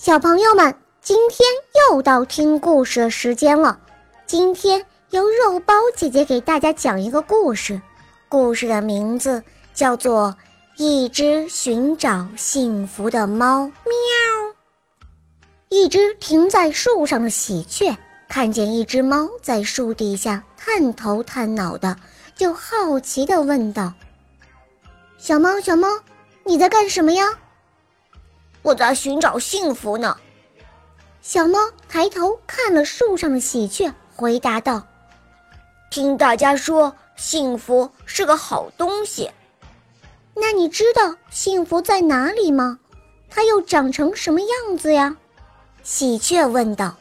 小朋友们，今天又到听故事的时间了。今天由肉包姐姐给大家讲一个故事，故事的名字叫做《一只寻找幸福的猫》。喵！一只停在树上的喜鹊看见一只猫在树底下探头探脑的，就好奇地问道：“小猫，小猫，你在干什么呀？”我在寻找幸福呢。小猫抬头看了树上的喜鹊，回答道：“听大家说幸福是个好东西，那你知道幸福在哪里吗？它又长成什么样子呀？”喜鹊问道。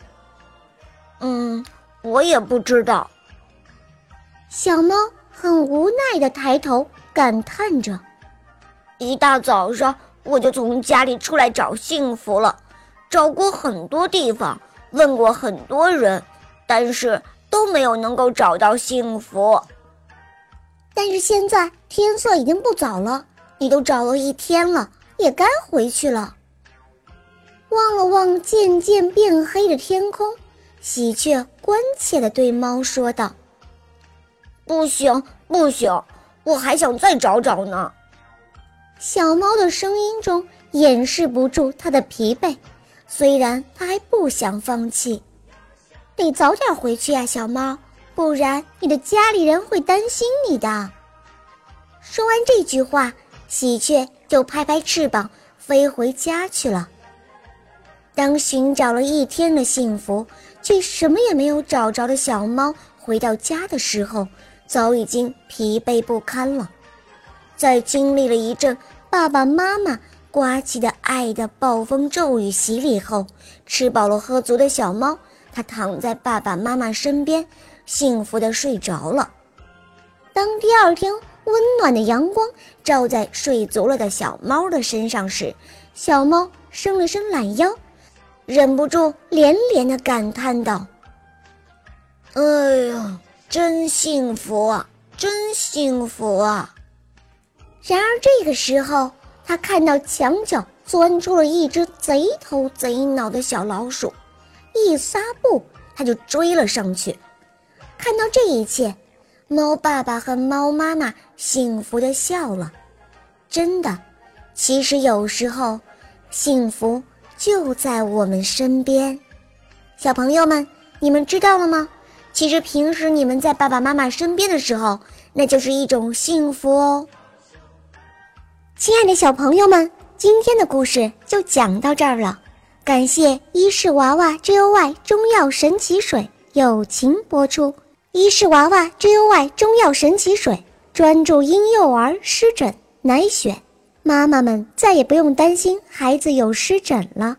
“嗯，我也不知道。”小猫很无奈的抬头感叹着：“一大早上。”我就从家里出来找幸福了，找过很多地方，问过很多人，但是都没有能够找到幸福。但是现在天色已经不早了，你都找了一天了，也该回去了。望了望渐渐变黑的天空，喜鹊关切地对猫说道：“不行，不行，我还想再找找呢。”小猫的声音中掩饰不住它的疲惫，虽然它还不想放弃，得早点回去呀，小猫，不然你的家里人会担心你的。说完这句话，喜鹊就拍拍翅膀飞回家去了。当寻找了一天的幸福却什么也没有找着的小猫回到家的时候，早已经疲惫不堪了。在经历了一阵爸爸妈妈刮起的爱的暴风骤雨洗礼后，吃饱了喝足的小猫，它躺在爸爸妈妈身边，幸福的睡着了。当第二天温暖的阳光照在睡足了的小猫的身上时，小猫伸了伸懒腰，忍不住连连的感叹道：“哎呀，真幸福啊，真幸福啊！”然而这个时候，他看到墙角钻出了一只贼头贼脑的小老鼠，一撒步他就追了上去。看到这一切，猫爸爸和猫妈妈幸福地笑了。真的，其实有时候，幸福就在我们身边。小朋友们，你们知道了吗？其实平时你们在爸爸妈妈身边的时候，那就是一种幸福哦。亲爱的小朋友们，今天的故事就讲到这儿了。感谢伊氏娃娃 J O Y 中药神奇水友情播出。伊氏娃娃 J O Y 中药神奇水专注婴幼儿湿疹，奶癣，妈妈们再也不用担心孩子有湿疹了。